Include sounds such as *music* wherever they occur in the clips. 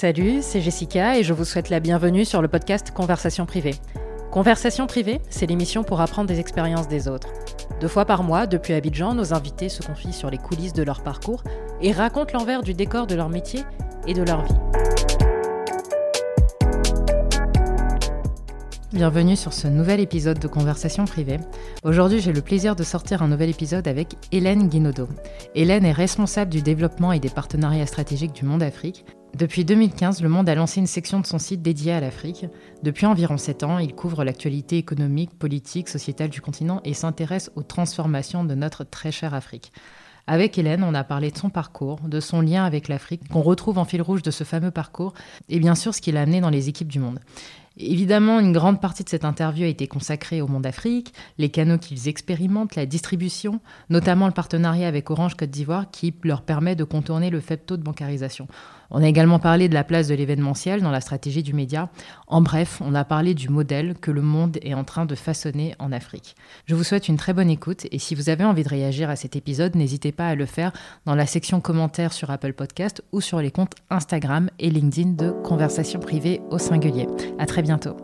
Salut, c'est Jessica et je vous souhaite la bienvenue sur le podcast Conversation privée. Conversation privée, c'est l'émission pour apprendre des expériences des autres. Deux fois par mois, depuis Abidjan, nos invités se confient sur les coulisses de leur parcours et racontent l'envers du décor de leur métier et de leur vie. Bienvenue sur ce nouvel épisode de Conversation privée. Aujourd'hui, j'ai le plaisir de sortir un nouvel épisode avec Hélène Guinaudot. Hélène est responsable du développement et des partenariats stratégiques du Monde Afrique. Depuis 2015, Le Monde a lancé une section de son site dédiée à l'Afrique. Depuis environ 7 ans, il couvre l'actualité économique, politique, sociétale du continent et s'intéresse aux transformations de notre très chère Afrique. Avec Hélène, on a parlé de son parcours, de son lien avec l'Afrique, qu'on retrouve en fil rouge de ce fameux parcours, et bien sûr ce qu'il a amené dans les équipes du monde. Évidemment, une grande partie de cette interview a été consacrée au monde Afrique, les canaux qu'ils expérimentent, la distribution, notamment le partenariat avec Orange Côte d'Ivoire qui leur permet de contourner le faible taux de bancarisation. On a également parlé de la place de l'événementiel dans la stratégie du média. En bref, on a parlé du modèle que le monde est en train de façonner en Afrique. Je vous souhaite une très bonne écoute et si vous avez envie de réagir à cet épisode, n'hésitez pas à le faire dans la section commentaires sur Apple Podcast ou sur les comptes Instagram et LinkedIn de Conversation privée au singulier. À très bientôt.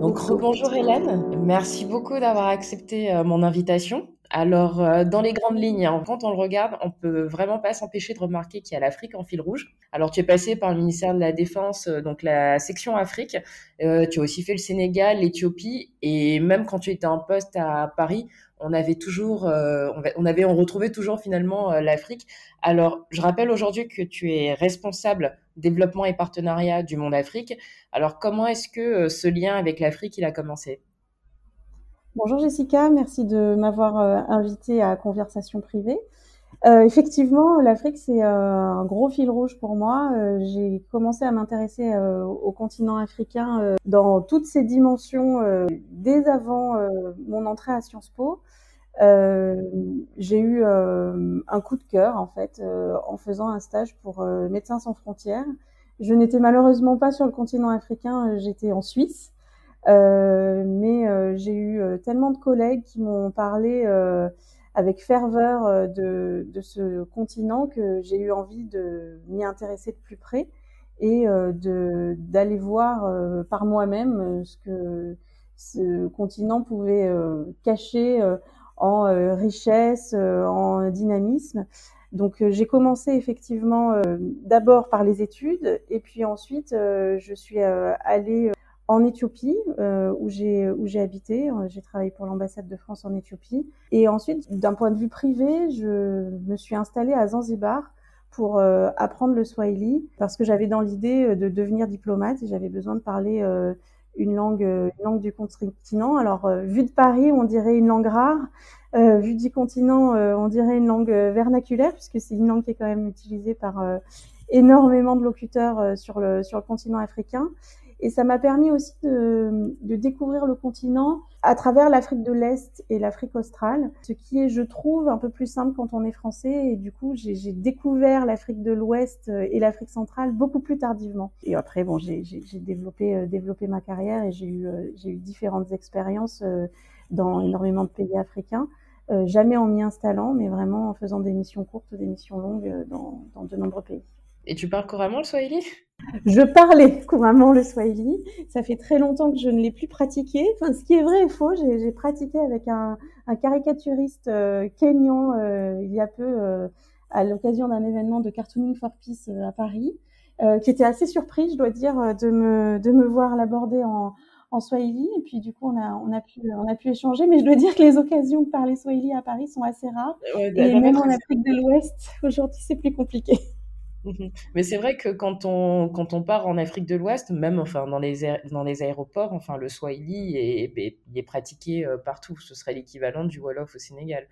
Donc, bonjour Hélène, merci beaucoup d'avoir accepté euh, mon invitation. Alors, euh, dans les grandes lignes, hein, quand on le regarde, on peut vraiment pas s'empêcher de remarquer qu'il y a l'Afrique en fil rouge. Alors, tu es passé par le ministère de la Défense, euh, donc la section Afrique. Euh, tu as aussi fait le Sénégal, l'Éthiopie, et même quand tu étais en poste à Paris, on avait toujours, on avait, on retrouvait toujours finalement l'Afrique. Alors, je rappelle aujourd'hui que tu es responsable développement et partenariat du Monde Afrique. Alors, comment est-ce que ce lien avec l'Afrique il a commencé? Bonjour Jessica, merci de m'avoir euh, invité à Conversation privée. Euh, effectivement, l'Afrique, c'est euh, un gros fil rouge pour moi. J'ai commencé à m'intéresser au continent africain dans toutes ses dimensions dès avant mon entrée à Sciences Po. J'ai eu un coup de cœur, en fait, en faisant un stage pour Médecins sans frontières. Je n'étais malheureusement pas sur le continent africain, j'étais en Suisse. Euh, mais euh, j'ai eu euh, tellement de collègues qui m'ont parlé avec ferveur de, de, ce continent que j'ai eu envie de m'y intéresser de plus près et de d'aller voir par moi-même ce que ce continent pouvait cacher en richesse, en dynamisme. Donc j'ai commencé effectivement d'abord par les études et puis ensuite je suis allée en Éthiopie, euh, où j'ai où j'ai habité. Euh, j'ai travaillé pour l'ambassade de France en Éthiopie. Et ensuite, d'un point de vue privé, je me suis installée à Zanzibar pour euh, apprendre le swahili parce que j'avais dans l'idée de devenir diplomate et j'avais besoin de parler une langue une langue du continent. Alors vu de Paris, on dirait une langue rare. vu du continent, on dirait une langue vernaculaire puisque c'est une langue qui est quand même utilisée par énormément de locuteurs sur le sur le continent africain. Et ça m'a permis aussi de, de, découvrir le continent à travers l'Afrique de l'Est et l'Afrique australe, ce qui est, je trouve, un peu plus simple quand on est français. Et du coup, j'ai découvert l'Afrique de l'Ouest et l'Afrique centrale beaucoup plus tardivement. Et après, bon, j'ai développé, euh, développé ma carrière et j'ai eu, euh, eu différentes expériences euh, dans énormément de pays africains. jamais en m'y installant, mais vraiment en faisant des missions courtes ou des missions longues dans, dans de nombreux pays. Et tu parles couramment le Swahili? Je parlais couramment le Swahili. Ça fait très longtemps que je ne l'ai plus pratiqué. Enfin, ce qui est vrai et faux, j'ai pratiqué avec un, un caricaturiste euh, kényan euh, il y a peu euh, à l'occasion d'un événement de Cartooning for Peace à Paris, qui était assez surpris, je dois dire, de me, de me voir l'aborder en, en Swahili. Et puis, du coup, on a, on, a pu, on a pu échanger. Mais je dois dire que les occasions de parler Swahili à Paris sont assez rares. et même en Afrique de l'Ouest, *laughs* aujourd'hui, c'est plus compliqué. Mmh Mais c'est vrai que quand on, quand on part en Afrique de l'Ouest, même enfin, dans, les, dans les aéroports, enfin, le Swahili est, est, pratiqué euh, partout. Ce serait l'équivalent du Wolof au Sénégal.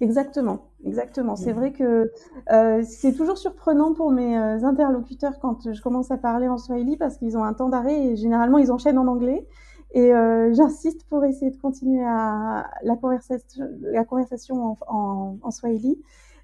Exactement, exactement. C'est mmh. vrai que euh, c'est toujours surprenant pour mes euh, interlocuteurs quand je commence à parler en Swahili parce qu'ils ont un temps d'arrêt et généralement ils enchaînent en anglais. Et j'insiste pour essayer de continuer à la conversation, la conversation en, en, en Swahili.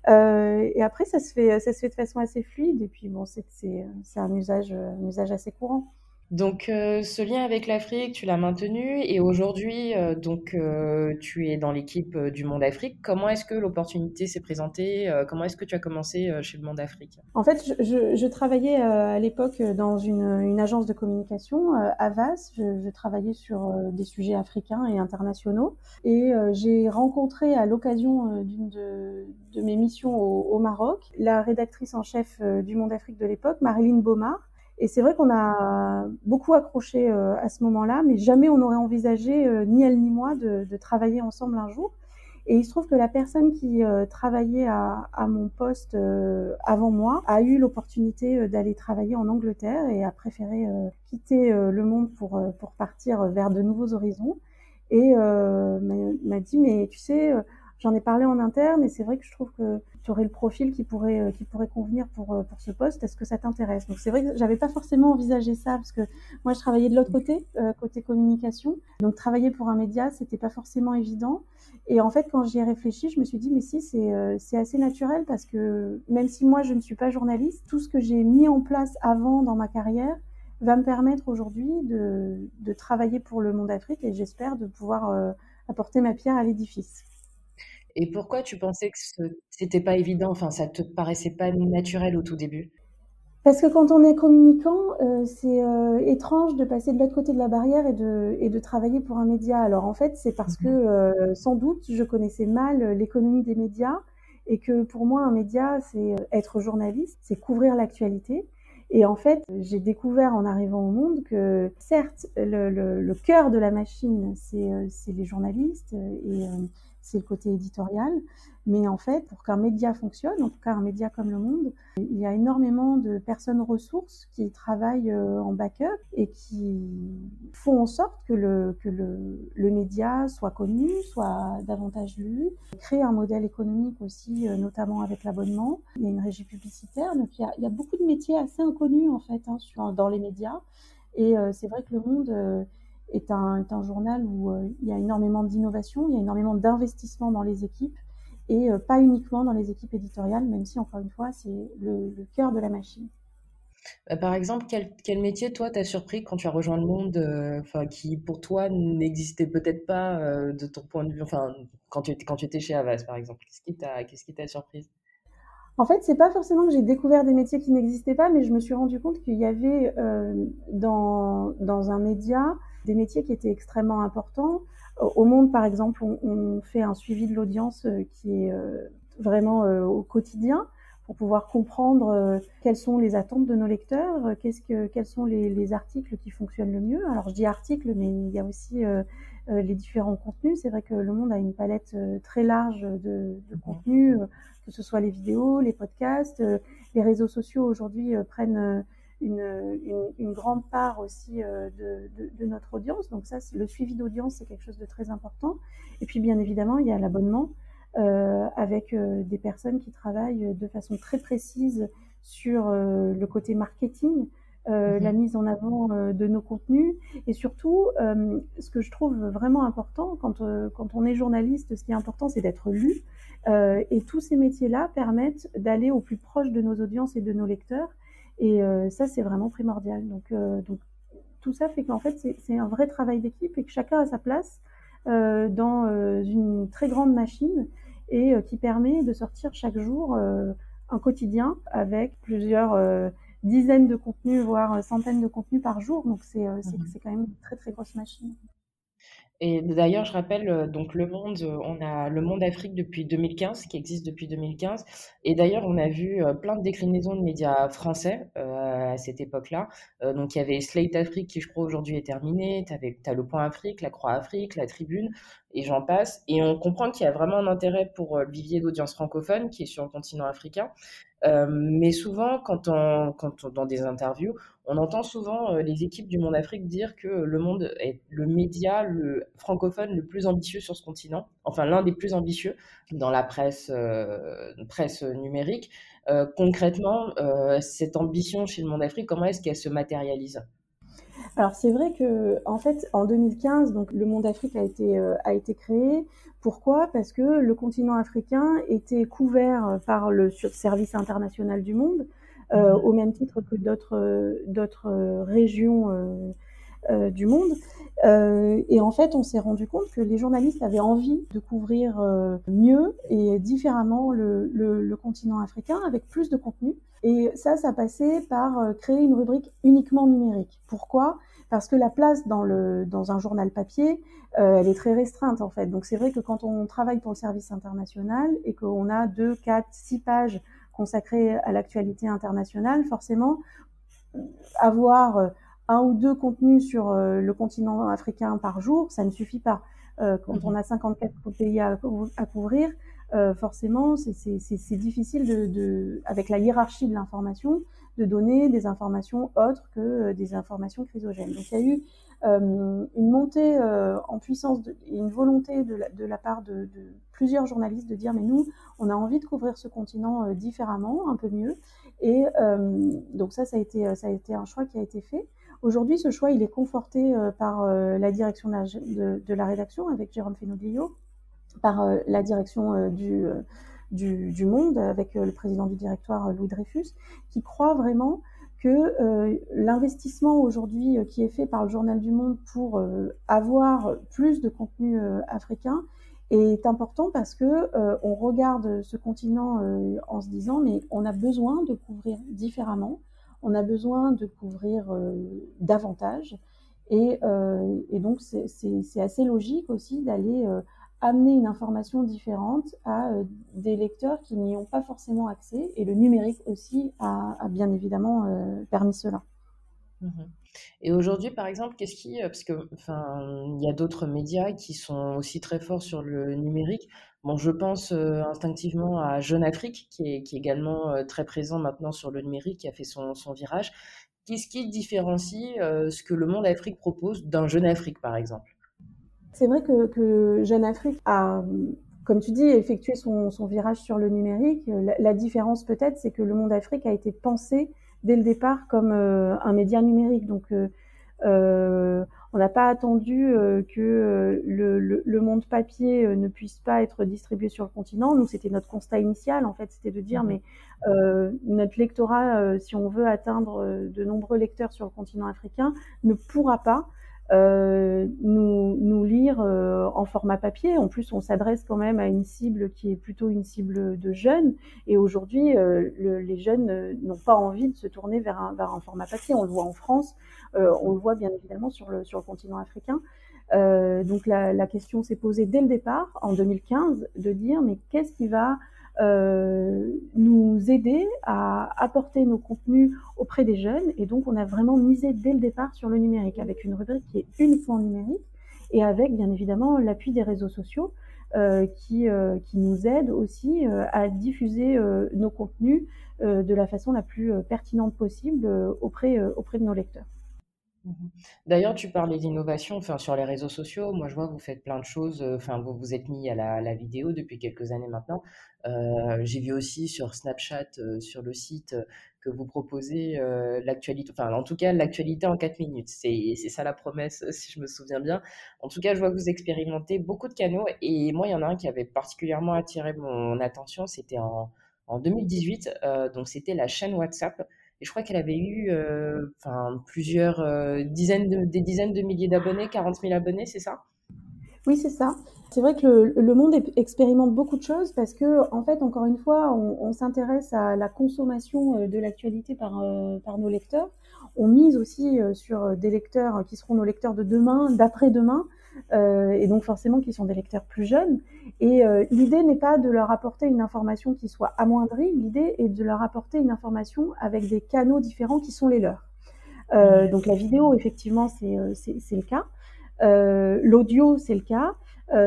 Euh, et après, ça se fait, ça se fait de façon assez fluide. Et puis bon, c'est c'est un usage, un usage assez courant. Donc, euh, ce lien avec l'Afrique, tu l'as maintenu et aujourd'hui, euh, donc, euh, tu es dans l'équipe du Monde Afrique. Comment est-ce que l'opportunité s'est présentée? comment est-ce que tu as commencé chez le Monde Afrique? En fait, je, travaillais à l'époque dans une, agence de communication, Avas. Je, travaillais sur des sujets africains et internationaux. Et j'ai rencontré à l'occasion d'une de, mes missions au, au, Maroc la rédactrice en chef du Monde Afrique de l'époque, Marilyn Baumard et c'est vrai qu'on a beaucoup accroché euh, à ce moment-là, mais jamais on n'aurait envisagé, euh, ni elle ni moi, de, de, travailler ensemble un jour. Et il se trouve que la personne qui euh, travaillait à, à, mon poste avant moi a eu l'opportunité d'aller travailler en Angleterre et a préféré quitter le monde pour, pour partir vers de nouveaux horizons. Et m'a dit, mais tu sais, J'en ai parlé en interne et c'est vrai que je trouve que tu aurais le profil qui pourrait, euh, qui pourrait convenir pour, euh, pour ce poste. Est-ce que ça t'intéresse? Donc c'est vrai que j'avais pas forcément envisagé ça parce que moi je travaillais de l'autre côté, euh, côté communication. Donc travailler pour un média, c'était pas forcément évident. Et en fait, quand j'y ai réfléchi, je me suis dit, mais si, c'est c'est assez naturel parce que même si moi je ne suis pas journaliste, tout ce que j'ai mis en place avant dans ma carrière va me permettre aujourd'hui de, de travailler pour le monde Afrique et j'espère de pouvoir apporter ma pierre à l'édifice. Et pourquoi tu pensais que c'était pas évident, enfin ça te paraissait pas naturel au tout début? Parce que quand on est communicant, euh, c'est euh, étrange de passer de l'autre côté de la barrière et de, et de travailler pour un média. Alors en fait, c'est parce que mmh euh, sans doute je connaissais mal l'économie des médias et que pour moi un média c'est être journaliste, c'est couvrir l'actualité. Et en fait, j'ai découvert en arrivant au monde que certes, le, le, le cœur de la machine, c'est les journalistes et c'est le côté éditorial. Mais en fait, pour qu'un média fonctionne, en tout cas un média comme Le Monde, il y a énormément de personnes ressources qui travaillent euh, en backup et qui font en sorte que le, que le, média soit connu, soit davantage lu, créer un modèle économique aussi, euh, notamment avec l'abonnement. Il y a une régie publicitaire, donc il y a, beaucoup de métiers assez inconnus en fait hein, dans les médias. Et euh, c'est vrai que Le Monde est un, est un journal où euh, il y a énormément d'innovation, il y a énormément d'investissement dans les équipes et euh, pas uniquement dans les équipes éditoriales, même si encore une fois c'est le, cœur de la machine. Bah, par exemple, quel, quel métier, toi, t'as surpris quand tu as rejoint le monde, euh, qui pour toi n'existait peut-être pas de ton point de vue, enfin, quand tu étais, quand tu étais chez Avas, par exemple, qu'est-ce qui t'a, t'a surprise? En fait, c'est pas forcément que j'ai découvert des métiers qui n'existaient pas, mais je me suis rendu compte qu'il y avait dans, dans un média des métiers qui étaient extrêmement importants. Au Monde, par exemple, on, fait un suivi de l'audience euh, qui est euh, vraiment euh, au quotidien pour pouvoir comprendre quelles sont les attentes de nos lecteurs, quels sont les, articles qui fonctionnent le mieux. Alors je dis articles, mais il y a aussi les différents contenus. C'est vrai que Le Monde a une palette très large de, de contenus, que ce soit les vidéos, les podcasts, les réseaux sociaux aujourd'hui prennent une, une, grande part aussi euh, de, de, de, notre audience. Donc ça, le suivi d'audience, c'est quelque chose de très important. Et puis bien évidemment, il y a l'abonnement euh, avec euh, des personnes qui travaillent de façon très précise sur euh, le côté marketing, euh, mhm. la mise en avant de nos contenus et surtout, ce que je trouve vraiment important quand, quand on est journaliste, ce qui est important, c'est d'être lu. et tous ces métiers-là permettent d'aller au plus proche de nos audiences et de nos lecteurs et euh, ça, c'est vraiment primordial. Donc, euh, donc tout ça fait qu'en fait, c'est un vrai travail d'équipe et que chacun a sa place euh, dans une très grande machine et qui permet de sortir chaque jour un quotidien avec plusieurs dizaines de contenus, voire centaines de contenus par jour. Donc c'est mmh quand même une très très grosse machine. Et d'ailleurs, je rappelle, euh, donc Le Monde, euh, on a Le Monde Afrique depuis 2015, qui existe depuis 2015. Et d'ailleurs, on a vu euh, plein de déclinaisons de médias français à cette époque-là. donc, il y avait Slate Afrique, qui je crois aujourd'hui est terminé. Tu as Le Point Afrique, La Croix Afrique, La Tribune, et j'en passe. Et on comprend qu'il y a vraiment un intérêt pour le vivier d'audience francophone qui est sur le continent africain. mais souvent, quand on, dans des interviews, on entend souvent euh, les équipes du Monde Afrique dire que le Monde est le média francophone le plus ambitieux sur ce continent, enfin l'un des plus ambitieux dans la presse, euh, numérique. Euh, concrètement, cette ambition chez le Monde Afrique, comment est-ce qu'elle se matérialise? Alors c'est vrai que en fait en 2015 donc le Monde Afrique a été a été créé. Pourquoi? Parce que le continent africain était couvert par le service international du monde mmh. au même titre que d'autres d'autres régions du monde. Euh, et en fait, on s'est rendu compte que les journalistes avaient envie de couvrir euh, mieux et différemment le, le, le, continent africain avec plus de contenu. Et ça, ça passait par euh, créer une rubrique uniquement numérique. Pourquoi? Parce que la place dans, le, dans un journal papier, euh, elle est très restreinte en fait. Donc c'est vrai que quand on travaille pour le service international et qu'on a deux, quatre, six pages consacrées à l'actualité internationale, forcément, avoir un ou deux contenus sur euh, le continent africain par jour, ça ne suffit pas. Euh, quand on mhm. a 54 pays à, à couvrir, euh, forcément, c'est difficile de, avec la hiérarchie de l'information, de donner des informations autres que des informations chrysogènes. Donc, il y a eu euh, une montée euh, en puissance et une volonté de la, part de, plusieurs journalistes de dire mais nous, on a envie de couvrir ce continent différemment, un peu mieux. Et donc ça, ça a été, ça a été un choix qui a été fait. Aujourd'hui, ce choix, il est conforté euh, par euh, la direction de, de, la rédaction avec Jérôme Fenoglio, par euh, la direction du, du, du, Monde avec le président du directoire Louis Dreyfus, qui croit vraiment que l'investissement aujourd'hui qui est fait par le Journal du Monde pour avoir plus de contenu africain est important parce que on regarde ce continent en se disant mais on a besoin de couvrir différemment on a besoin de couvrir euh, davantage. Et, euh, et donc, c'est assez logique aussi d'aller euh, amener une information différente à des lecteurs qui n'y ont pas forcément accès. Et le numérique aussi a, bien évidemment permis cela. Mmh et aujourd'hui, par exemple, qu'est-ce qui, parce que, enfin, il y a d'autres médias qui sont aussi très forts sur le numérique. Bon, je pense euh, instinctivement à Jeune Afrique, qui est, également euh, très présent maintenant sur le numérique, qui a fait son, virage. Qu'est-ce qui différencie euh, ce que le Monde Afrique propose d'un Jeune Afrique, par exemple? C'est vrai que, que, Jeune Afrique a, comme tu dis, effectué son, son virage sur le numérique. La, la différence peut-être, c'est que le Monde Afrique a été pensé dès le départ comme un média numérique. Donc, euh, on n'a pas attendu euh, que euh, le, le, monde papier ne puisse pas être distribué sur le continent. Nous, c'était notre constat initial, en fait, c'était de dire, mmh mais notre lectorat, si on veut atteindre de nombreux lecteurs sur le continent africain, ne pourra pas euh, nous, nous, lire euh, en format papier. En plus, on s'adresse quand même à une cible qui est plutôt une cible de jeunes. Et aujourd'hui, euh, les jeunes n'ont pas envie de se tourner vers un, vers un, format papier. On le voit en France, on le voit bien évidemment sur le, sur le continent africain. donc la, la question s'est posée dès le départ, en 2015, de dire mais qu'est-ce qui va euh, nous aider à apporter nos contenus auprès des jeunes. Et donc, on a vraiment misé dès le départ sur le numérique, avec une rubrique qui est uniquement numérique et avec, bien évidemment, l'appui des réseaux sociaux euh, qui, euh, qui nous aident aussi euh, à diffuser euh, nos contenus de la façon la plus pertinente possible auprès, auprès de nos lecteurs. Mmh D'ailleurs, tu parlais d'innovation, enfin sur les réseaux sociaux. Moi, je vois vous faites plein de choses. Euh, enfin, vous vous êtes mis à la, vidéo depuis quelques années maintenant. Euh, j'ai vu aussi sur Snapchat, euh, sur le site, que vous proposez l'actualité. Enfin, en tout cas, l'actualité en 4 minutes. C'est ça la promesse, *laughs* si je me souviens bien. En tout cas, je vois que vous expérimentez beaucoup de canaux. Et moi, il y en a un qui avait particulièrement attiré mon attention. C'était en, en 2018. donc, c'était la chaîne WhatsApp. Et je crois qu'elle avait eu euh, plusieurs euh, dizaines de, des dizaines de milliers d'abonnés, 40 000 abonnés, c'est ça? Oui, c'est ça. C'est vrai que le, monde expérimente beaucoup de choses parce que, en fait, encore une fois, on, s'intéresse à la consommation euh, de l'actualité par, par nos lecteurs. On mise aussi sur des lecteurs qui seront nos lecteurs de demain, d'après-demain, euh, et donc forcément qui sont des lecteurs plus jeunes. Et euh, l'idée n'est pas de leur apporter une information qui soit amoindrie, l'idée est de leur apporter une information avec des canaux différents qui sont les leurs. Euh, donc la vidéo, effectivement, c'est le cas. L'audio, c'est le cas.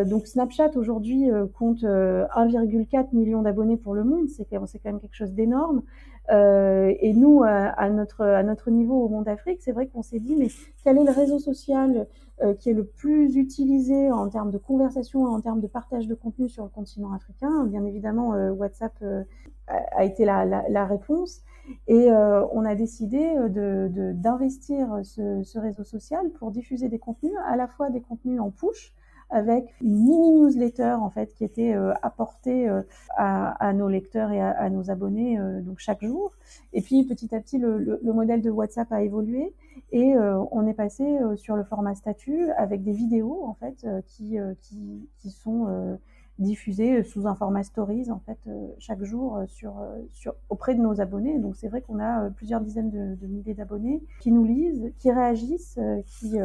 Donc Snapchat aujourd'hui compte 1,4 million d'abonnés pour le monde, c'est quand même quelque chose d'énorme. Euh, et nous, à, notre, niveau au Monde Afrique, c'est vrai qu'on s'est dit, mais quel est le réseau social euh, qui est le plus utilisé en termes de conversation en termes de partage de contenu sur le continent africain? Bien évidemment, euh, WhatsApp a, été la, réponse. Et on a décidé d'investir de, ce, ce, réseau social pour diffuser des contenus, à la fois des contenus en push, avec une mini newsletter en fait qui était apportée à, nos lecteurs et à, nos abonnés donc chaque jour. Et puis petit à petit, le, modèle de WhatsApp a évolué et on est passé sur le format statut avec des vidéos en fait qui, qui, qui sont diffusé sous un format stories en fait euh, chaque jour euh, sur, euh, sur auprès de nos abonnés. Donc c'est vrai qu'on a plusieurs dizaines de, milliers d'abonnés qui nous lisent, qui réagissent, qui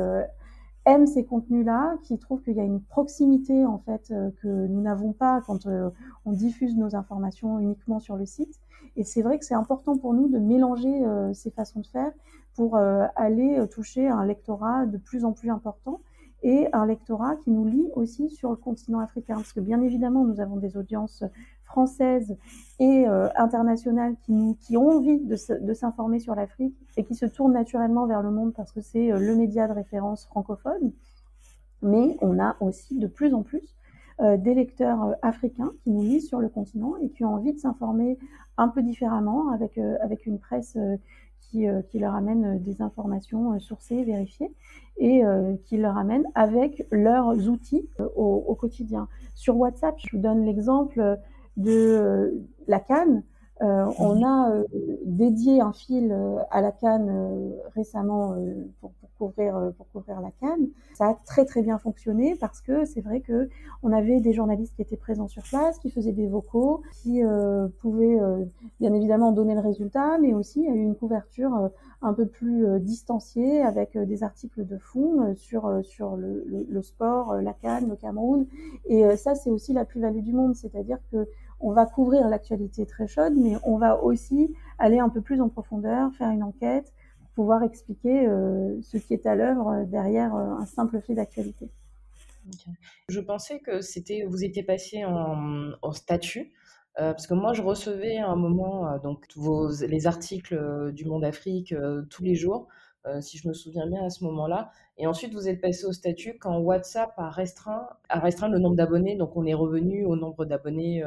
aiment ces contenus-là, qui trouvent qu'il y a une proximité en fait que nous n'avons pas quand on diffuse nos informations uniquement sur le site. Et c'est vrai que c'est important pour nous de mélanger ces façons de faire pour aller toucher un lectorat de plus en plus important et un lectorat qui nous lie aussi sur le continent africain. Parce que bien évidemment, nous avons des audiences françaises et euh, internationales qui, ont envie de, s'informer sur l'Afrique et qui se tournent naturellement vers le monde parce que c'est euh, le média de référence francophone. Mais on a aussi de plus en plus euh, des lecteurs africains qui nous lisent sur le continent et qui ont envie de s'informer un peu différemment avec, avec une presse qui, qui, leur amène des informations sourcées, vérifiées et euh, qui leur amènent avec leurs outils euh, au, quotidien. Sur WhatsApp, je vous donne l'exemple de euh, la canne. Euh, on a dédié un fil à la canne récemment pour, pour, couvrir pour couvrir la canne. Ça a très très bien fonctionné parce que c'est vrai que on avait des journalistes qui étaient présents sur place, qui faisaient des vocaux, qui pouvaient bien évidemment donner le résultat, mais aussi il y a eu une couverture un peu plus euh, distancié avec euh, des articles de fond euh, sur, sur le, le, sport, la Cannes, le Cameroun. Et ça, c'est aussi la plus-value du monde, c'est-à-dire que on va couvrir l'actualité très chaude, mais on va aussi aller un peu plus en profondeur, faire une enquête, pouvoir expliquer ce qui est à l'œuvre derrière un simple fait d'actualité. Je pensais que c'était, vous étiez passé en, statut. Euh, parce que moi, je recevais à un moment euh, donc vos, les articles euh, du Monde Afrique tous les jours, si je me souviens bien à ce moment-là. Et ensuite, vous êtes passé au statut quand WhatsApp a restreint, a restreint le nombre d'abonnés. Donc, on est revenu au nombre d'abonnés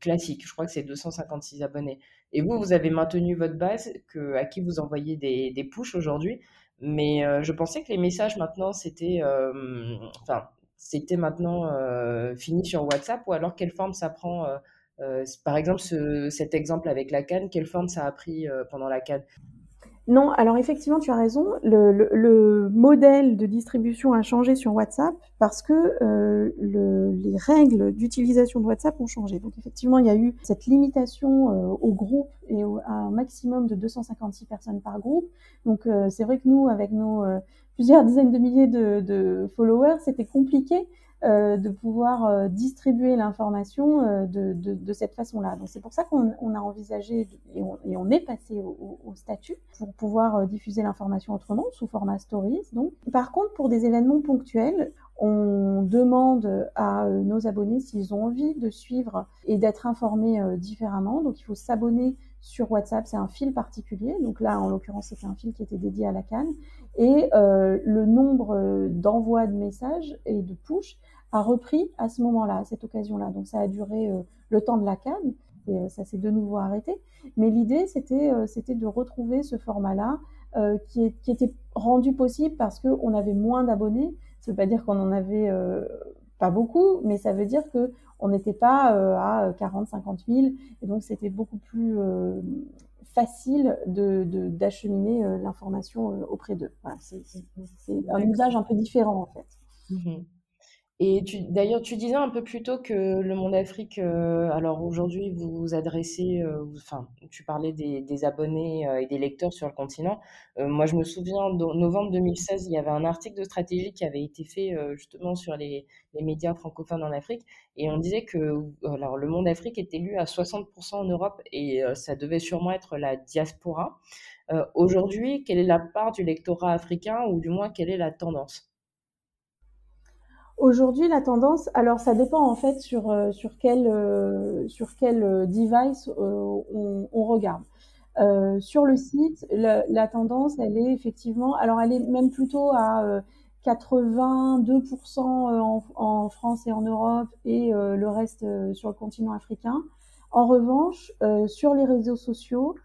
classique. Je crois que c'est 256 abonnés. Et vous, vous avez maintenu votre base que, à qui vous envoyez des, des pushs aujourd'hui. Mais je pensais que les messages maintenant, c'était, enfin, c'était maintenant euh, fini sur WhatsApp ou alors quelle forme ça prend euh, euh, Par exemple, cet exemple avec la canne, quelle forme ça a pris pendant la canne? Non, alors effectivement, tu as raison. Le, modèle de distribution a changé sur WhatsApp parce que les règles d'utilisation de WhatsApp ont changé. Donc effectivement, il y a eu cette limitation au groupe et à un maximum de 256 personnes par groupe. Donc c'est vrai que nous, avec nos plusieurs dizaines de milliers de, followers, c'était compliqué euh, de pouvoir euh, distribuer l'information euh, de, cette façon-là. Donc c'est pour ça qu'on a envisagé et on, est passé au, statut pour pouvoir diffuser l'information autrement sous format stories. Donc par contre pour des événements ponctuels, on demande à nos abonnés s'ils ont envie de suivre et d'être informés différemment. Donc il faut s'abonner sur WhatsApp, c'est un fil particulier. Donc là, en l'occurrence, c'était un fil qui était dédié à la canne. Et euh, le nombre euh, d'envois de messages et de push a repris à ce moment-là, à cette occasion-là. Donc ça a duré euh, le temps de la canne et ça s'est de nouveau arrêté. Mais l'idée, c'était c'était de retrouver ce format-là qui, qui, était rendu possible parce qu'on avait moins d'abonnés. Ça veut pas dire qu'on en avait pas beaucoup, mais ça veut dire que on n'était pas à 40, 50 000, et donc c'était beaucoup plus facile d'acheminer de, l'information auprès d'eux. c'est un usage un peu différent en fait. Mmh et d'ailleurs, tu disais un peu plus tôt que le Monde Afrique, euh, alors aujourd'hui, vous vous adressez, euh, enfin, tu parlais des, abonnés euh, et des lecteurs sur le continent. moi, je me souviens, en novembre 2016, il y avait un article de stratégie qui avait été fait justement sur les, médias francophones en Afrique, et on disait que alors, le Monde Afrique était lu à 60% en Europe, et ça devait sûrement être la diaspora. aujourd'hui, quelle est la part du lectorat africain, ou du moins, quelle est la tendance? Aujourd'hui, la tendance, alors ça dépend en fait sur euh, sur quel euh, sur quel euh, device on, on, regarde. sur le site, la, tendance, elle est effectivement, alors elle est même plutôt à 82% en, en, France et en Europe et le reste sur le continent africain. En revanche, sur les réseaux sociaux,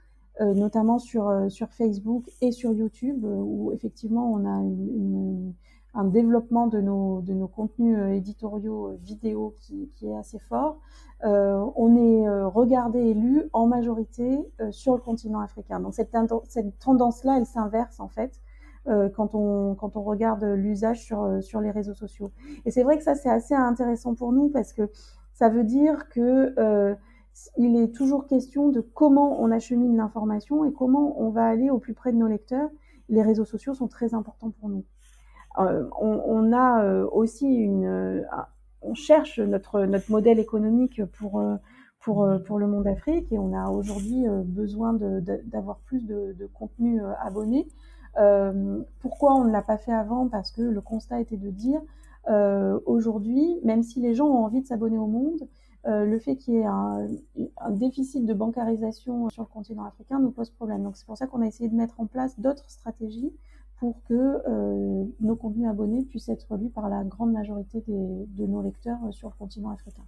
notamment sur sur Facebook et sur YouTube, où effectivement on a une un développement de nos, de nos contenus éditoriaux vidéo qui, qui, est assez fort. on est regardé et lu en majorité sur le continent africain. Donc cette, cette tendance-là, elle s'inverse en fait. quand, on, quand on regarde l'usage sur, sur les réseaux sociaux. Et c'est vrai que ça, c'est assez intéressant pour nous parce que ça veut dire que euh, il est toujours question de comment on achemine l'information et comment on va aller au plus près de nos lecteurs. Les réseaux sociaux sont très importants pour nous. Euh, on, a euh, aussi une, euh, on cherche notre notre modèle économique pour pour pour le monde Afrique et on a aujourd'hui besoin d'avoir plus de, de contenu abonné. pourquoi on ne l'a pas fait avant? Parce que le constat était de dire aujourd'hui, même si les gens ont envie de s'abonner au monde, le fait qu'il y ait un, un, déficit de bancarisation sur le continent africain nous pose problème. Donc c'est pour ça qu'on a essayé de mettre en place d'autres stratégies pour que euh, nos contenus abonnés puissent être lus par la grande majorité des, de nos lecteurs sur le continent africain.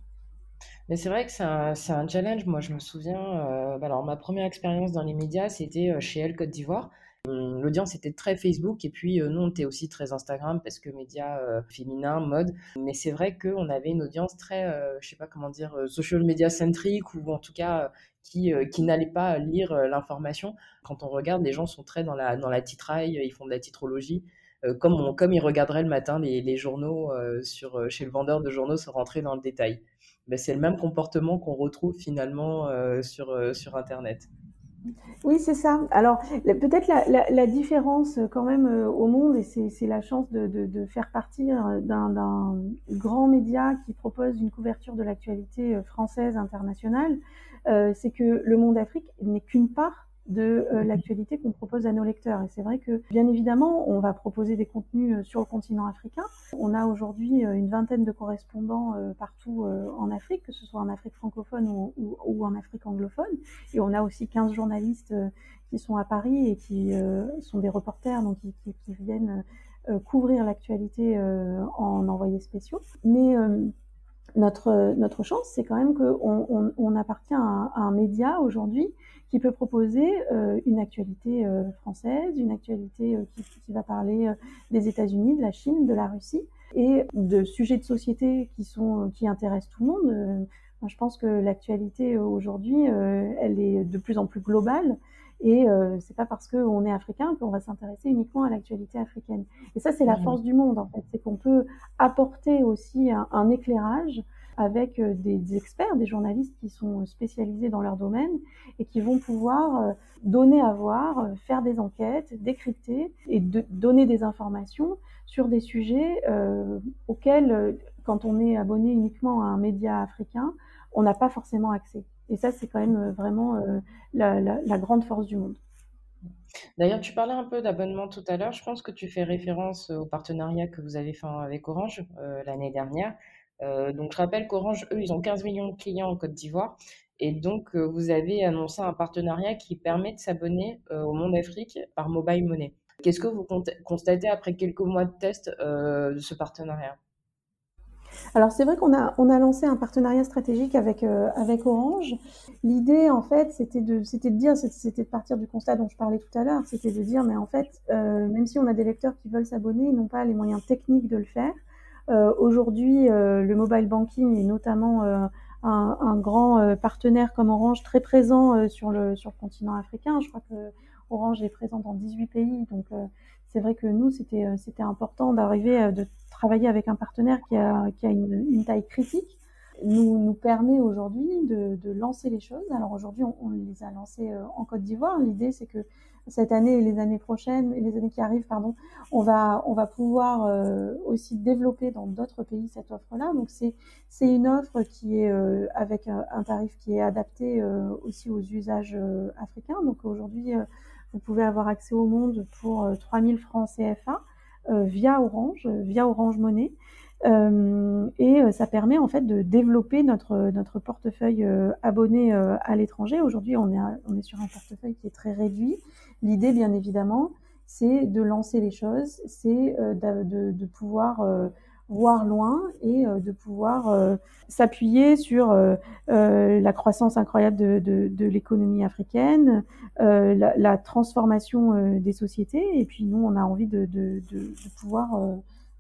Mais c'est vrai que c'est un, challenge. Moi, je me souviens, euh, bah alors ma première expérience dans les médias, c'était euh, chez Elle Côte d'Ivoire. Hum, l'audience était très Facebook et puis euh, nous on était aussi très Instagram parce que médias euh, féminins, mode. Mais c'est vrai qu'on avait une audience très, euh, je sais pas comment dire, social media centrique ou en tout cas qui, qui n'allait pas lire l'information. Quand on regarde, les gens sont très dans la, dans la titraille, ils font de la titrologie. comme, comme ils regarderaient le matin les, journaux sur, chez le vendeur de journaux se rentrer dans le détail. Ben, c'est le même comportement qu'on retrouve finalement sur, sur Internet. Oui, c'est ça. Alors, peut-être la, différence euh, quand même euh, au monde, et c'est la chance de, de, de faire partie euh, d'un grand média qui propose une couverture de l'actualité française internationale, euh, c'est que le Monde Afrique n'est qu'une part de euh, l'actualité qu'on propose à nos lecteurs. Et c'est vrai que, bien évidemment, on va proposer des contenus euh, sur le continent africain. On a aujourd'hui euh, une vingtaine de correspondants partout en Afrique, que ce soit en Afrique francophone ou, ou, ou en Afrique anglophone. Et on a aussi 15 journalistes qui sont à Paris et qui sont des reporters, donc qui, qui, qui viennent couvrir l'actualité en envoyés spéciaux. Mais notre, notre chance, c'est quand même qu'on on, on appartient à, à un média aujourd'hui qui peut proposer euh, une actualité euh, française, une actualité euh, qui, qui, va parler des États-Unis, de la Chine, de la Russie, et de sujets de société qui sont qui intéressent tout le monde. je pense que l'actualité aujourd'hui, elle est de plus en plus globale. Et euh, c'est pas parce qu'on est africain qu'on va s'intéresser uniquement à l'actualité africaine. Et ça, c'est la mmh. force du monde, en fait. C'est qu'on peut apporter aussi un, un éclairage avec euh, des, experts, des journalistes qui sont spécialisés dans leur domaine et qui vont pouvoir euh, donner à voir, euh, faire des enquêtes, décrypter et de, donner des informations sur des sujets euh, auxquels, quand on est abonné uniquement à un média africain, on n'a pas forcément accès. Et ça, c'est quand même vraiment la, la, grande force du monde. D'ailleurs, tu parlais un peu d'abonnement tout à l'heure. Je pense que tu fais référence au partenariat que vous avez fait avec Orange euh, l'année dernière. Euh, donc, je rappelle qu'Orange, eux, ils ont 15 millions de clients en Côte d'Ivoire. Et donc, euh, vous avez annoncé un partenariat qui permet de s'abonner euh, au Monde Afrique par Mobile Money. Qu'est-ce que vous constatez après quelques mois de test de ce partenariat? Alors c'est vrai qu'on a on a lancé un partenariat stratégique avec avec Orange. L'idée en fait c'était de c'était de dire c'était de partir du constat dont je parlais tout à l'heure, c'était de dire mais en fait même si on a des lecteurs qui veulent s'abonner, ils n'ont pas les moyens techniques de le faire. Euh, aujourd'hui, euh, le mobile banking est notamment euh, un, un, grand partenaire comme Orange très présent sur, le, sur le continent africain. Je crois que Orange est présent dans 18 pays. Donc, c'est vrai que nous, c'était, c'était important d'arriver, de travailler avec un partenaire qui a, une, taille critique nous, nous permet aujourd'hui de, lancer les choses. Alors aujourd'hui, on, les a lancées en Côte d'Ivoire. L'idée, c'est que cette année et les années prochaines et les années qui arrivent, pardon, on va pouvoir euh, aussi développer dans d'autres pays cette offre-là. Donc c'est une offre qui est euh, avec un, tarif qui est adapté euh, aussi aux usages euh, africains. Donc aujourd'hui, euh, vous pouvez avoir accès au monde pour 3000 francs CFA via Orange, via Orange Monnaie. Euh, et ça permet en fait de développer notre notre portefeuille euh, abonné euh, à l'étranger. Aujourd'hui, on est on est sur un portefeuille qui est très réduit, L'idée, bien évidemment, c'est de lancer les choses, c'est euh, de, pouvoir euh, voir loin et euh, de pouvoir s'appuyer sur la croissance incroyable de, de, de l'économie africaine, la, la, transformation des sociétés. Et puis nous, on a envie de, pouvoir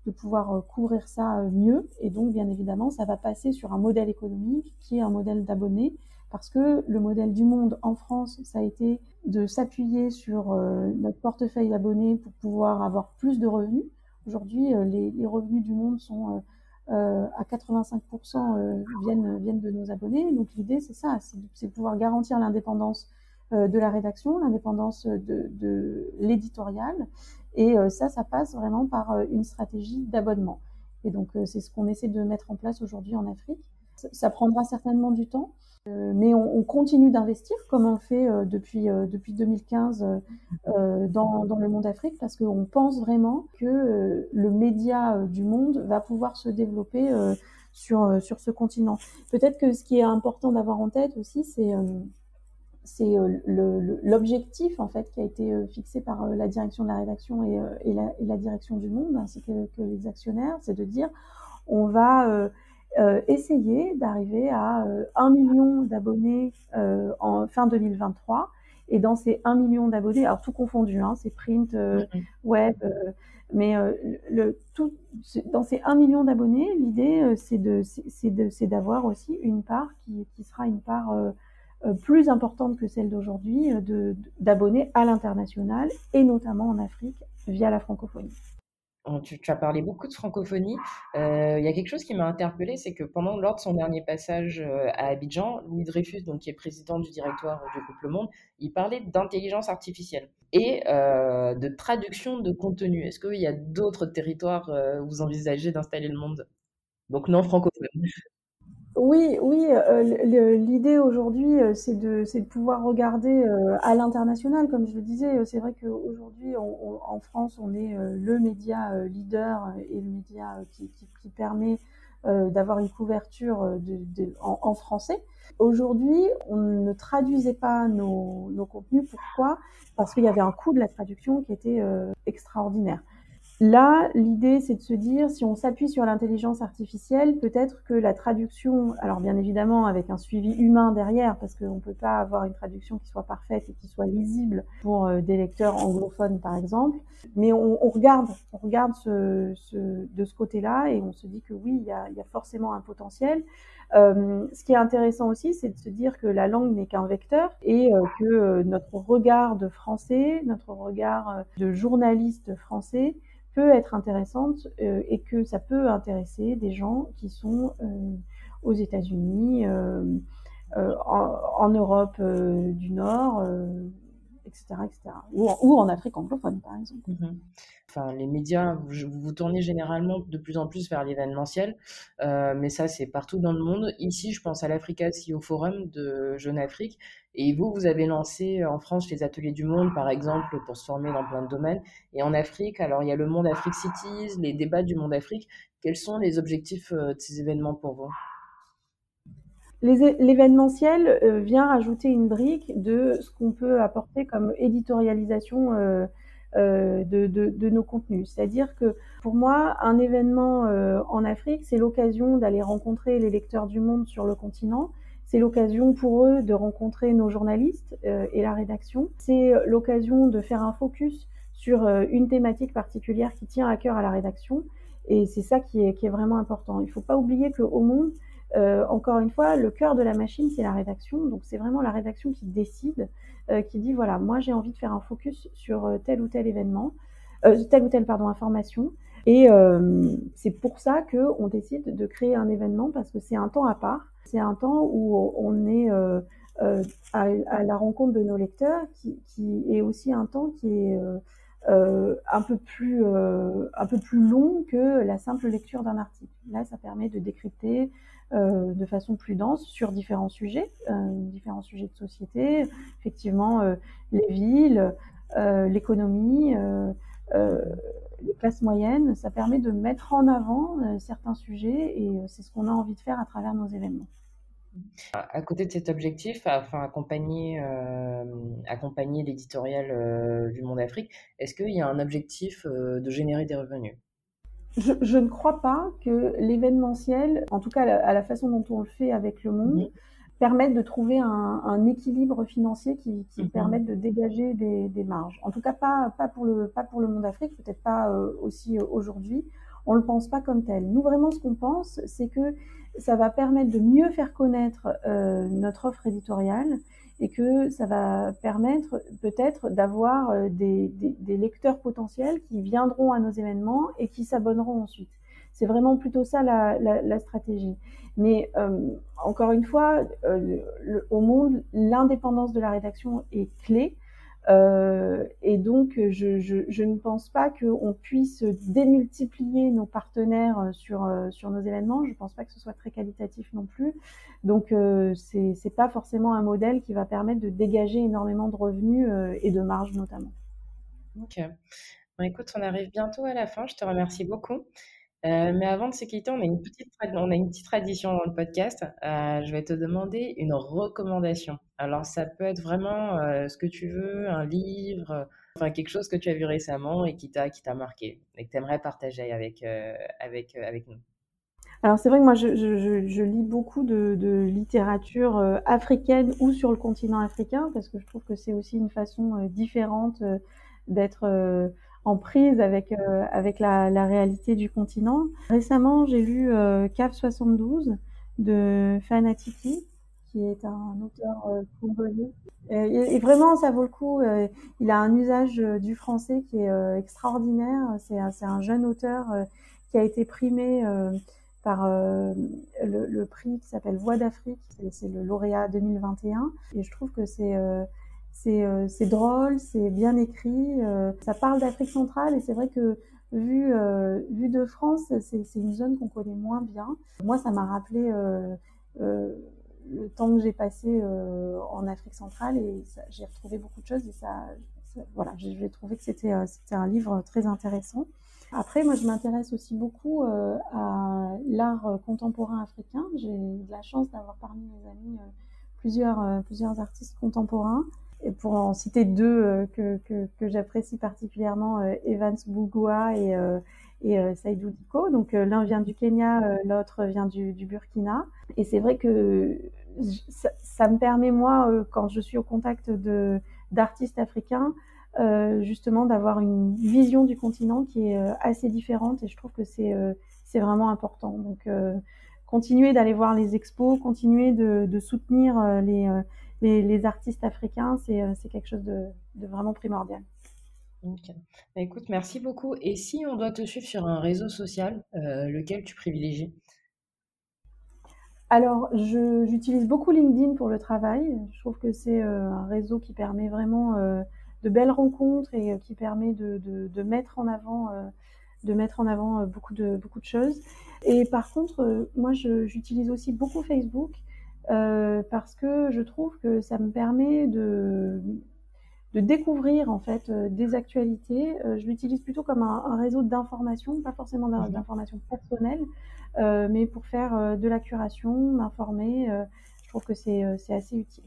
de pouvoir couvrir ça mieux. Et donc, bien évidemment, ça va passer sur un modèle économique qui est un modèle d'abonnés, parce que le modèle du monde en France, ça a été de s'appuyer sur notre portefeuille d'abonnés pour pouvoir avoir plus de revenus. Aujourd'hui, les, les, revenus du monde sont euh, à 85% euh, viennent, viennent de nos abonnés. Donc l'idée, c'est ça, c'est de pouvoir garantir l'indépendance euh, de la rédaction, l'indépendance de, de l'éditorial. Et ça, ça passe vraiment par une stratégie d'abonnement. Et donc c'est ce qu'on essaie de mettre en place aujourd'hui en Afrique. Ça prendra certainement du temps, euh, mais on, on continue d'investir comme on fait euh, depuis, euh, depuis 2015 dans, le monde Afrique parce qu'on pense vraiment que le média du monde va pouvoir se développer sur, sur ce continent. Peut-être que ce qui est important d'avoir en tête aussi, c'est c'est l'objectif en fait qui a été fixé par la direction de la rédaction et, la, direction du monde ainsi que les actionnaires, c'est de dire on va euh, essayer d'arriver à euh, 1 million d'abonnés euh, en fin 2023. Et dans ces 1 million d'abonnés, alors tout confondu, hein, c'est print, euh, web, mais le, tout, dans ces 1 million d'abonnés, l'idée c'est d'avoir aussi une part qui, qui sera une part plus importante que celle d'aujourd'hui d'abonnés à l'international et notamment en Afrique via la francophonie. Tu, as parlé beaucoup de francophonie. Euh, il y a quelque chose qui m'a interpellé, c'est que pendant lors de son dernier passage euh, à Abidjan, Louis Dreyfus, donc qui est président du directoire du groupe Le Monde, il parlait d'intelligence artificielle et euh, de traduction de contenu. Est-ce qu'il y a d'autres territoires où vous envisagez d'installer le monde? Donc non francophone. Oui, oui, euh, l'idée aujourd'hui, euh, c'est de, de pouvoir regarder euh, à l'international, comme je le disais. C'est vrai qu'aujourd'hui, en France, on est le média leader et le média qui, permet d'avoir une couverture en, français. Aujourd'hui, on ne traduisait pas nos contenus. Pourquoi? Parce qu'il y avait un coût de la traduction qui était extraordinaire. Là, l'idée, c'est de se dire, si on s'appuie sur l'intelligence artificielle, peut-être que la traduction, alors bien évidemment avec un suivi humain derrière, parce qu'on ne peut pas avoir une traduction qui soit parfaite et qui soit lisible pour euh, des lecteurs anglophones, par exemple, mais on, on regarde, on regarde ce, ce, de ce côté-là et on se dit que oui, il y a, y a forcément un potentiel. Euh, ce qui est intéressant aussi, c'est de se dire que la langue n'est qu'un vecteur et euh, que euh, notre regard de français, notre regard de journaliste français, peut être intéressante euh, et que ça peut intéresser des gens qui sont euh, aux États-Unis, euh, en, en, Europe du Nord, etc.. Ou en, ou en, Afrique anglophone, par exemple. Mmh enfin, les médias, vous, vous, tournez généralement de plus en plus vers l'événementiel, euh, mais ça, c'est partout dans le monde. Ici, je pense à l'Africa CEO Forum de Jeune Afrique. Et vous, vous avez lancé en France les ateliers du monde, par exemple, pour se former dans plein de domaines. Et en Afrique, alors il y a le monde Afrique Cities, les débats du monde Afrique. Quels sont les objectifs euh, de ces événements pour vous? L'événementiel euh, vient rajouter une brique de ce qu'on peut apporter comme éditorialisation euh, euh, de, de, de, nos contenus. C'est-à-dire que pour moi, un événement euh, en Afrique, c'est l'occasion d'aller rencontrer les lecteurs du monde sur le continent. C'est l'occasion pour eux de rencontrer nos journalistes euh, et la rédaction. C'est l'occasion de faire un focus sur euh, une thématique particulière qui tient à cœur à la rédaction. Et c'est ça qui est, qui est, vraiment important. Il ne faut pas oublier qu'au monde, euh, encore une fois, le cœur de la machine, c'est la rédaction. Donc c'est vraiment la rédaction qui décide euh, qui dit voilà, moi j'ai envie de faire un focus sur euh, tel ou tel événement, euh, telle ou telle pardon information. Et c'est pour ça que on décide de créer un événement parce que c'est un temps à part, c'est un temps où on est à, à, la rencontre de nos lecteurs, qui, qui est aussi un temps qui est euh, un peu plus euh, un peu plus long que la simple lecture d'un article. Là, ça permet de décrypter euh, de façon plus dense sur différents sujets, différents sujets de société, effectivement les villes, l'économie, les classes moyennes. Ça permet de mettre en avant certains sujets et c'est ce qu'on a envie de faire à travers nos événements. À côté de cet objectif, accompagner, euh, accompagner l'éditorial euh, du Monde Afrique, est-ce qu'il y a un objectif euh, de générer des revenus? Je, je, ne crois pas que l'événementiel, en tout cas à la façon dont on le fait avec le Monde, mmh. permette de trouver un, un, équilibre financier qui, qui mmh. permette de dégager des, des, marges. En tout cas, pas, pas, pour, le, pas pour le Monde Afrique, peut-être pas aussi aujourd'hui. on le pense pas comme tel. Nous, vraiment, ce qu'on pense, c'est que ça va permettre de mieux faire connaître euh, notre offre éditoriale et que ça va permettre peut-être d'avoir euh, des, des, des, lecteurs potentiels qui viendront à nos événements et qui s'abonneront ensuite. C'est vraiment plutôt ça la, la, la stratégie. Mais euh, encore une fois, euh, au monde, l'indépendance de la rédaction est clé. Euh, et donc, je, ne pense pas qu'on puisse démultiplier nos partenaires sur, sur nos événements. Je ne pense pas que ce soit très qualitatif non plus. Donc, euh, c'est n'est pas forcément un modèle qui va permettre de dégager énormément de revenus euh, et de marge notamment. Ok. Bon, écoute, on arrive bientôt à la fin. Je te remercie beaucoup. Euh, mais avant de se quitter, on a une petite, on a une petite tradition dans le podcast. Euh, je vais te demander une recommandation. Alors, ça peut être vraiment euh, ce que tu veux, un livre, enfin quelque chose que tu as vu récemment et qui t'a qui t'a marqué et que tu aimerais partager avec, euh, avec, euh, avec nous. Alors c'est vrai que moi je, je, lis beaucoup de, littérature africaine ou sur le continent africain parce que je trouve que c'est aussi une façon différente d'être en prise avec, avec la, la, réalité du continent. Récemment, j'ai lu CAF 72 de Fanatiki, qui est un auteur euh, congolais. Et, et, vraiment, ça vaut le coup. Euh, il a un usage euh, du français qui est extraordinaire. C'est un jeune auteur qui a été primé par le, prix qui s'appelle Voix d'Afrique. C'est le lauréat 2021. Et je trouve que c'est drôle, c'est bien écrit. Ça parle d'Afrique centrale et c'est vrai que vu, vu de France, c'est une zone qu'on connaît moins bien. Moi, ça m'a rappelé le temps que j'ai passé euh, en Afrique centrale et j'ai retrouvé beaucoup de choses et ça, ça voilà, j'ai trouvé que c'était c'était un livre très intéressant. Après, moi, je m'intéresse aussi beaucoup à l'art contemporain africain. J'ai de la chance d'avoir parmi mes amis plusieurs, plusieurs artistes contemporains et pour en citer deux euh, que, que, j'apprécie particulièrement, euh, Evans Bougoua et, euh, et Saïdou Diko. Donc l'un vient du Kenya, l'autre vient du, Burkina. Et c'est vrai que ça, me permet, moi, quand je suis au contact de d'artistes africains, euh, justement d'avoir une vision du continent qui est euh, assez différente et je trouve que c'est euh, c'est vraiment important. Donc continuer d'aller voir les expos, continuer de, soutenir les les, artistes africains, c'est euh, quelque chose de, vraiment primordial. Bah, écoute, merci beaucoup. Et si on doit te suivre sur un réseau social, euh, lequel tu privilégies? Alors, j'utilise beaucoup LinkedIn pour le travail. Je trouve que c'est euh, un réseau qui permet vraiment euh, de belles rencontres et qui permet de, de, mettre en avant, de mettre en avant beaucoup de, beaucoup de choses. Et par contre, moi, j'utilise aussi beaucoup Facebook parce que je trouve que ça me permet de, de découvrir en fait euh, des actualités. Euh, je l'utilise plutôt comme un, un réseau d'information, pas forcément mhm. d'information personnelle, euh, mais pour faire de la curation, m'informer. Je trouve que c'est assez utile.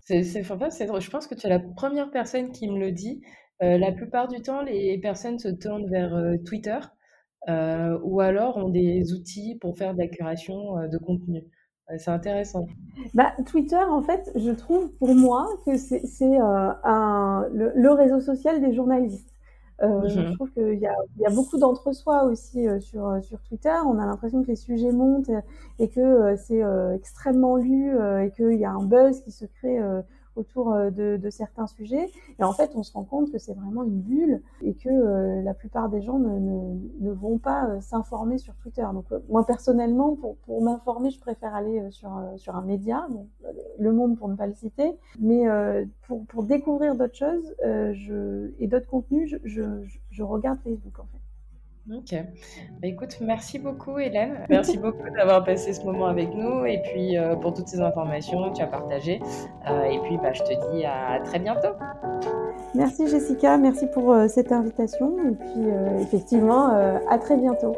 C'est, je pense que tu es la première personne qui me le dit. la plupart du temps, les personnes se tournent vers Twitter ou alors ont des outils pour faire de la curation de contenu. C'est intéressant. Bah, Twitter, en fait, je trouve pour moi que c'est euh, le, le, réseau social des journalistes. Euh. Je trouve qu'il y y a beaucoup d'entre-soi aussi euh, sur, euh, sur Twitter. On a l'impression que les sujets montent et que euh, c'est extrêmement lu et qu'il y a un buzz qui se crée autour euh, de, certains sujets. Et en fait, on se rend compte que c'est vraiment une bulle et que euh, la plupart des gens ne, vont pas euh, s'informer sur Twitter. Donc moi personnellement, pour, m'informer, je préfère aller sur, sur un média, Le Monde pour ne pas le citer. Mais pour, découvrir d'autres choses et d'autres contenus, je, je, je regarde Facebook en fait. Ok. Bah, écoute, merci beaucoup Hélène. *laughs* Merci beaucoup d'avoir passé ce moment avec nous et puis euh, pour toutes ces informations que tu as partagées. Euh, et puis bah, je te dis à très bientôt. Merci Jessica, merci pour euh, cette invitation et puis effectivement à très bientôt.